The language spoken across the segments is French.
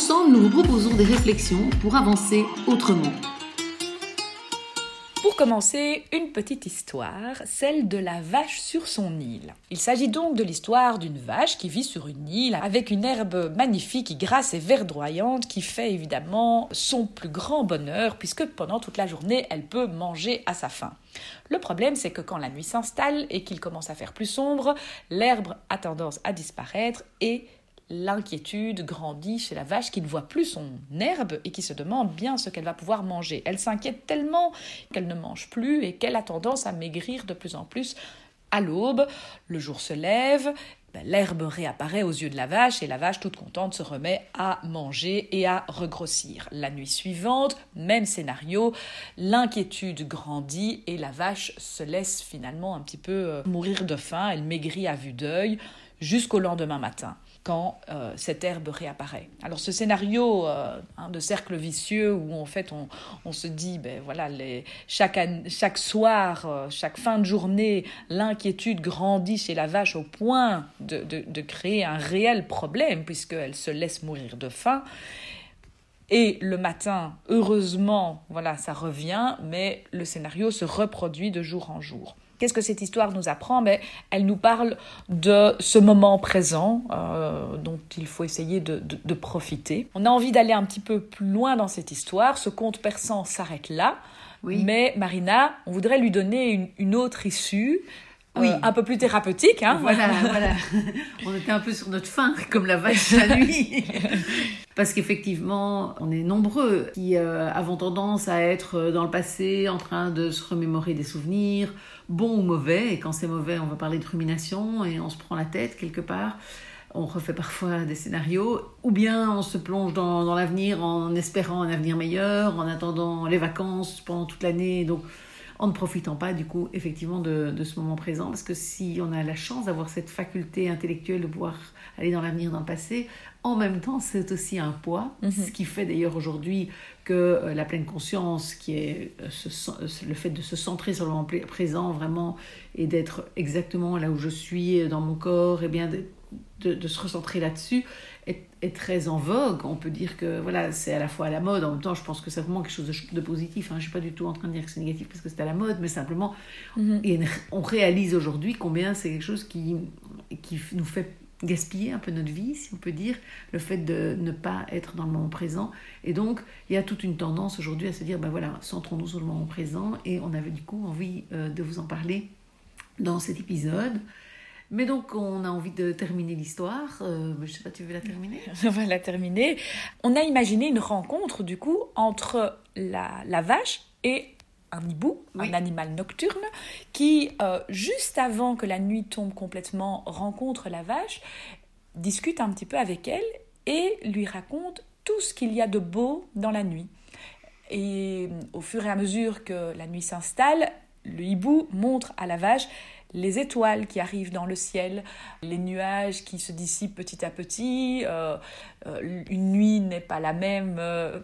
Ensemble, nous proposons des réflexions pour avancer autrement. Pour commencer, une petite histoire, celle de la vache sur son île. Il s'agit donc de l'histoire d'une vache qui vit sur une île avec une herbe magnifique, grasse et verdoyante qui fait évidemment son plus grand bonheur puisque pendant toute la journée elle peut manger à sa faim. Le problème c'est que quand la nuit s'installe et qu'il commence à faire plus sombre, l'herbe a tendance à disparaître et l'inquiétude grandit chez la vache qui ne voit plus son herbe et qui se demande bien ce qu'elle va pouvoir manger. Elle s'inquiète tellement qu'elle ne mange plus et qu'elle a tendance à maigrir de plus en plus. À l'aube, le jour se lève, ben, l'herbe réapparaît aux yeux de la vache et la vache toute contente se remet à manger et à regrossir. La nuit suivante, même scénario, l'inquiétude grandit et la vache se laisse finalement un petit peu euh, mourir de faim, elle maigrit à vue d'œil jusqu'au lendemain matin quand euh, cette herbe réapparaît. Alors ce scénario euh, hein, de cercle vicieux où en fait on, se dit, ben voilà, les, chaque, chaque soir, euh, chaque fin de journée, l'inquiétude grandit chez la vache au point de, de créer un réel problème puisqu'elle se laisse mourir de faim. Et le matin, heureusement, voilà, ça revient, mais le scénario se reproduit de jour en jour. Qu'est-ce que cette histoire nous apprend Mais Elle nous parle de ce moment présent euh, dont il faut essayer de, profiter. On a envie d'aller un petit peu plus loin dans cette histoire. Ce conte persan s'arrête là. Oui. Mais Marina, on voudrait lui donner une, autre issue. Euh, oui. un peu plus thérapeutique. Hein voilà, voilà. On était un peu sur notre faim, comme la vache à lui. Parce qu'effectivement, on est nombreux qui euh, avons tendance à être dans le passé en train de se remémorer des souvenirs, bons ou mauvais. Et quand c'est mauvais, on va parler de rumination et on se prend la tête quelque part. On refait parfois des scénarios, ou bien on se plonge dans, dans l'avenir en espérant un avenir meilleur, en attendant les vacances pendant toute l'année. Donc, en ne profitant pas du coup effectivement de, de, ce moment présent parce que si on a la chance d'avoir cette faculté intellectuelle de pouvoir aller dans l'avenir, dans le passé, en même temps, c'est aussi un poids, mhm. ce qui fait d'ailleurs aujourd'hui que euh, la pleine conscience, qui est euh, euh, le fait de se centrer sur le moment présent vraiment et d'être exactement là où je suis dans mon corps, et bien de, de, se recentrer là-dessus, est, est, très en vogue. On peut dire que voilà, c'est à la fois à la mode, en même temps, je pense que c'est vraiment quelque chose de, positif. Hein. Je ne suis pas du tout en train de dire que c'est négatif parce que c'est à la mode, mais simplement, mhm. on réalise aujourd'hui combien c'est quelque chose qui, qui nous fait gaspiller un peu notre vie, si on peut dire, le fait de ne pas être dans le moment présent. Et donc, il y a toute une tendance aujourd'hui à se dire, ben voilà, centrons-nous sur le moment présent. Et on avait du coup envie euh, de vous en parler dans cet épisode. Mais donc, on a envie de terminer l'histoire. Euh, je ne sais pas, tu veux la terminer? On va la terminer. On a imaginé une rencontre, du coup, entre la, la vache et un hibou, un animal nocturne, qui, euh, juste avant que la nuit tombe complètement, rencontre la vache, discute un petit peu avec elle et lui raconte tout ce qu'il y a de beau dans la nuit. Et au fur et à mesure que la nuit s'installe, le hibou montre à la vache les étoiles qui arrivent dans le ciel, les nuages qui se dissipent petit à petit. Euh, euh, une nuit n'est pas la même euh,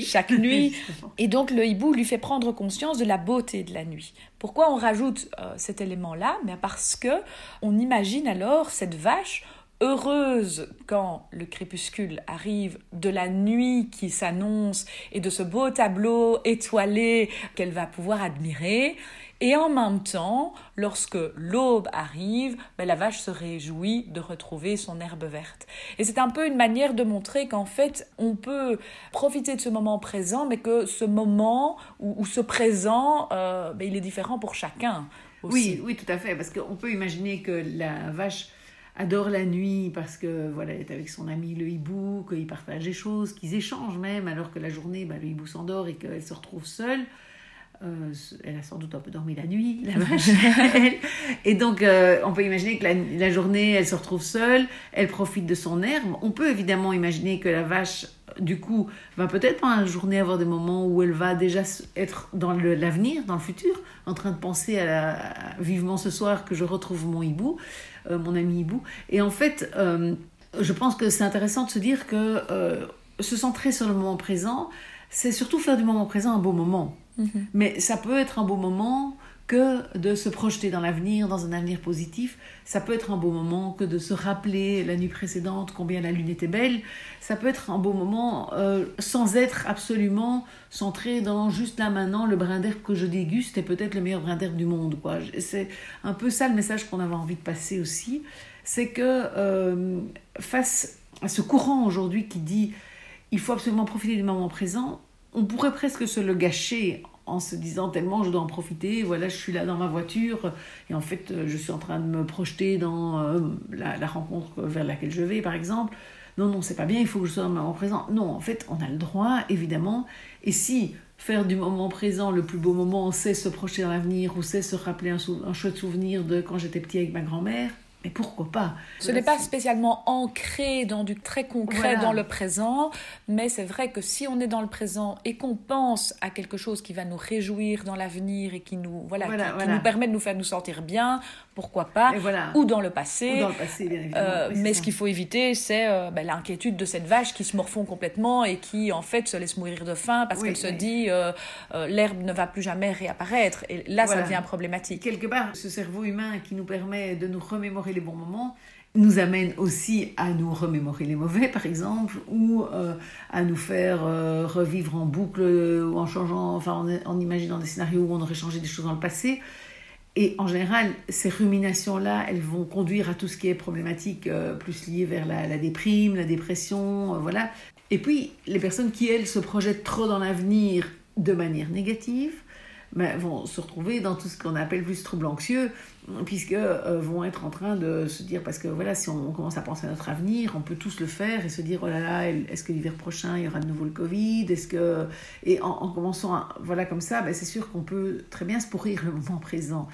chaque nuit. Et donc le hibou lui fait prendre conscience de la beauté de la nuit. Pourquoi on rajoute cet élément-là? Mais Parce que on imagine alors cette vache heureuse quand le crépuscule arrive, de la nuit qui s'annonce et de ce beau tableau étoilé qu'elle va pouvoir admirer. Et en même temps, lorsque l'aube arrive, ben, la vache se réjouit de retrouver son herbe verte. Et c'est un peu une manière de montrer qu'en fait, on peut profiter de ce moment présent, mais que ce moment ou, ce présent, euh, ben, il est différent pour chacun. Oui, oui, tout à fait, parce qu'on peut imaginer que la vache adore la nuit parce que voilà, elle est avec son ami le hibou, qu'ils partagent des choses, qu'ils échangent même, alors que la journée, ben, le hibou s'endort et qu'elle se retrouve seule. Euh, elle a sans doute un peu dormi la nuit, la vache. et donc, euh, on peut imaginer que la, journée, elle se retrouve seule, elle profite de son herbe. On peut évidemment imaginer que la vache, du coup, va peut-être pendant la journée avoir des moments où elle va déjà être dans l'avenir, dans le futur, en train de penser à, vivement ce soir que je retrouve mon hibou, euh, mon ami hibou. Et en fait, je pense que c'est intéressant de se dire que se centrer sur le moment présent, c'est surtout faire du moment présent un beau moment. Mhm. Mais ça peut être un beau moment que de se projeter dans l'avenir, dans un avenir positif. Ça peut être un beau moment que de se rappeler la nuit précédente combien la lune était belle. Ça peut être un beau moment euh, sans être absolument centré dans juste là maintenant le brin d'herbe que je déguste est peut-être le meilleur brin d'herbe du monde. C'est un peu ça le message qu'on avait envie de passer aussi. C'est que euh, face à ce courant aujourd'hui qui dit il faut absolument profiter du moment présent, on pourrait presque se le gâcher en se disant tellement je dois en profiter, voilà, je suis là dans ma voiture et en fait je suis en train de me projeter dans euh, la, rencontre vers laquelle je vais par exemple. Non, non, c'est pas bien, il faut que je sois dans le moment présent. Non, en fait, on a le droit, évidemment. Et si faire du moment présent le plus beau moment, c'est se projeter dans l'avenir ou c'est se rappeler un, un chouette souvenir de quand j'étais petit avec ma grand-mère, mais pourquoi pas Ce n'est pas spécialement ancré dans du très concret dans le présent, mais c'est vrai que si on est dans le présent et qu'on pense à quelque chose qui va nous réjouir dans l'avenir et qui nous voilà, qui, nous permet de nous faire nous sentir bien, pourquoi pas Ou dans le passé. dans le passé, bien évidemment. Euh, mais ce qu'il faut éviter, c'est euh, ben, l'inquiétude de cette vache qui se morfond complètement et qui en fait se laisse mourir de faim parce qu'elle se dit euh, l'herbe ne va plus jamais réapparaître. Et là, ça devient problématique. Quelque part, ce cerveau humain qui nous permet de nous remémorer les bons moments nous amène aussi à nous remémorer les mauvais, par exemple, ou euh, à nous faire euh, revivre en boucle ou en changeant, enfin en, imaginant des scénarios où on aurait changé des choses dans le passé. Et en général, ces ruminations-là, elles vont conduire à tout ce qui est problématique, euh, plus lié vers la, la, déprime, la dépression, voilà. Et puis, les personnes qui, elles, se projettent trop dans l'avenir de manière négative, vont se retrouver dans tout ce qu'on appelle plus trouble anxieux, puisque euh, vont être en train de se dire, parce que voilà, si on, commence à penser à notre avenir, on peut tous le faire et se dire, oh là là, est-ce que l'hiver prochain, il y aura de nouveau le Covid? Est-ce que... Et en, commençant, voilà, comme ça, ben, c'est sûr qu'on peut très bien se pourrir le moment présent.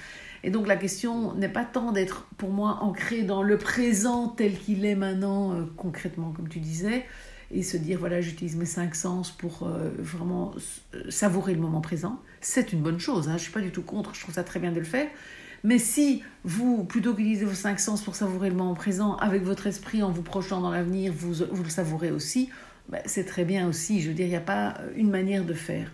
Et donc la question n'est pas tant d'être, pour moi, ancré dans le présent tel qu'il est maintenant, euh, concrètement, comme tu disais, et se dire, voilà, j'utilise mes cinq sens pour euh, vraiment savourer le moment présent. C'est une bonne chose, hein, je ne suis pas du tout contre, je trouve ça très bien de le faire. Mais si vous, plutôt qu'utiliser vos cinq sens pour savourer le moment présent, avec votre esprit en vous projetant dans l'avenir, vous, vous le savourez aussi, ben, c'est très bien aussi. Je veux dire, il n'y a pas une manière de faire.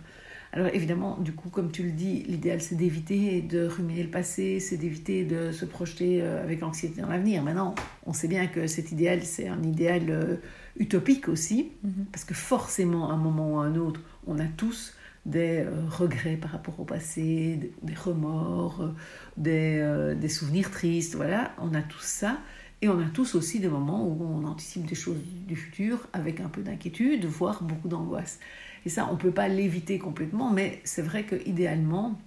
Alors évidemment, du coup, comme tu le dis, l'idéal c'est d'éviter de ruminer le passé, c'est d'éviter de se projeter euh, avec anxiété dans l'avenir. Maintenant, on sait bien que cet idéal, c'est un idéal euh, utopique aussi, mhm. parce que forcément, à un moment ou à un autre, on a tous des euh, regrets par rapport au passé, des, remords, des, des, souvenirs tristes, voilà, on a tous ça. Et on a tous aussi des moments où on anticipe des choses du futur avec un peu d'inquiétude, voire beaucoup d'angoisse. Et ça, on ne peut pas l'éviter complètement, mais c'est vrai que idéalement,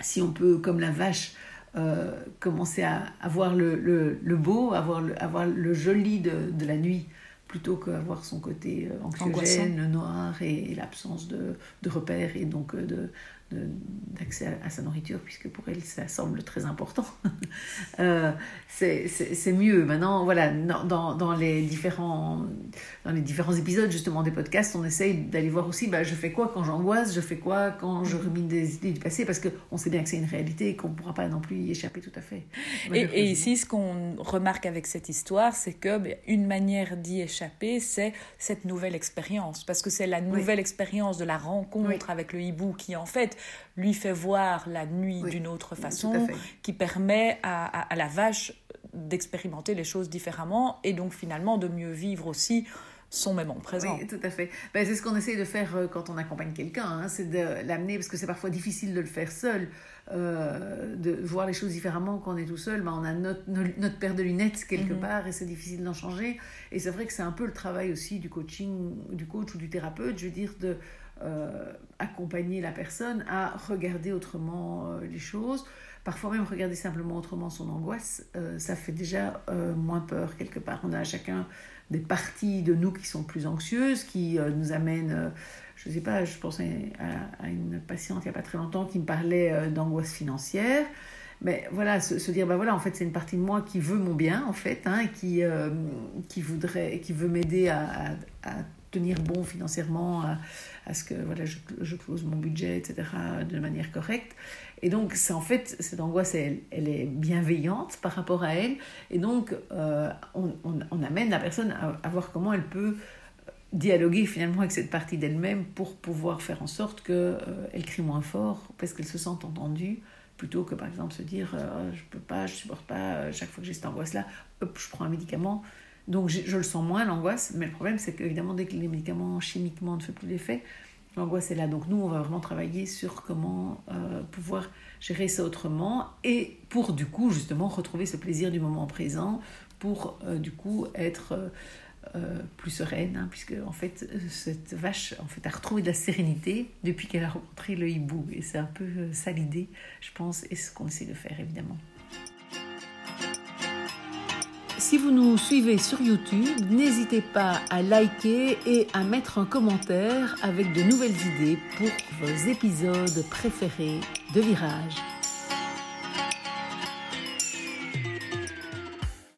si on peut, comme la vache, euh, commencer à, avoir le, le, beau, avoir le, avoir le joli de, de la nuit, plutôt qu'avoir son côté euh, anxiogène, noir et, l'absence de, de, repères et donc euh, de, d'accès à, sa nourriture, puisque pour elle, ça semble très important. euh, c'est mieux. Maintenant, voilà, dans, dans, les différents, dans les différents épisodes justement des podcasts, on essaye d'aller voir aussi, bah, je fais quoi quand j'angoisse, je fais quoi quand je rumine des idées du passé, parce qu'on sait bien que c'est une réalité et qu'on ne pourra pas non plus y échapper tout à fait. et, ici, ce qu'on remarque avec cette histoire, c'est que bah, une manière d'y échapper, c'est cette nouvelle expérience, parce que c'est la nouvelle expérience de la rencontre avec le hibou qui, en fait, lui fait voir la nuit d'une autre façon, qui permet à, la vache d'expérimenter les choses différemment et donc finalement de mieux vivre aussi son moment présent. Oui, tout à fait. Ben, c'est ce qu'on essaie de faire euh, quand on accompagne quelqu'un, hein, c'est de l'amener, parce que c'est parfois difficile de le faire seul, euh, de voir les choses différemment quand on est tout seul. Ben, on a notre, notre paire de lunettes quelque mhm. part et c'est difficile d'en changer. Et c'est vrai que c'est un peu le travail aussi du coaching, du coach ou du thérapeute, je veux dire, de euh, accompagner la personne à regarder autrement euh, les choses, parfois même regarder simplement autrement son angoisse, euh, ça fait déjà moins peur quelque part. On a chacun des parties de nous qui sont plus anxieuses, qui nous amènent, je ne sais pas, je pensais à, une patiente il n'y a pas très longtemps qui me parlait d'angoisse financière. Mais voilà, se, dire, ben voilà, en fait, c'est une partie de moi qui veut mon bien, en fait, hein, qui, qui, voudrait, qui veut m'aider à, tenir bon financièrement, à, ce que voilà, je, je, close mon budget, etc., de manière correcte. Et donc, c'est en fait, cette angoisse, elle, est bienveillante par rapport à elle. Et donc, euh, on, amène la personne à, voir comment elle peut dialoguer finalement avec cette partie d'elle-même pour pouvoir faire en sorte qu'elle euh, crie moins fort parce qu'elle se sente entendue plutôt que par exemple se dire euh, je peux pas, je supporte pas, chaque fois que j'ai cette angoisse-là, hop, je prends un médicament donc je, le sens moins, l'angoisse, mais le problème c'est qu'évidemment dès que les médicaments chimiquement ne font plus l'effet, l'angoisse est là. Donc nous, on va vraiment travailler sur comment euh, pouvoir gérer ça autrement et pour du coup justement retrouver ce plaisir du moment présent, pour euh, du coup être euh, plus sereine, hein, puisque en fait cette vache en fait a retrouvé de la sérénité depuis qu'elle a rencontré le hibou et c'est un peu ça l'idée, je pense, et ce qu'on essaie de faire évidemment. Si vous nous suivez sur YouTube, n'hésitez pas à liker et à mettre un commentaire avec de nouvelles idées pour vos épisodes préférés de Virage.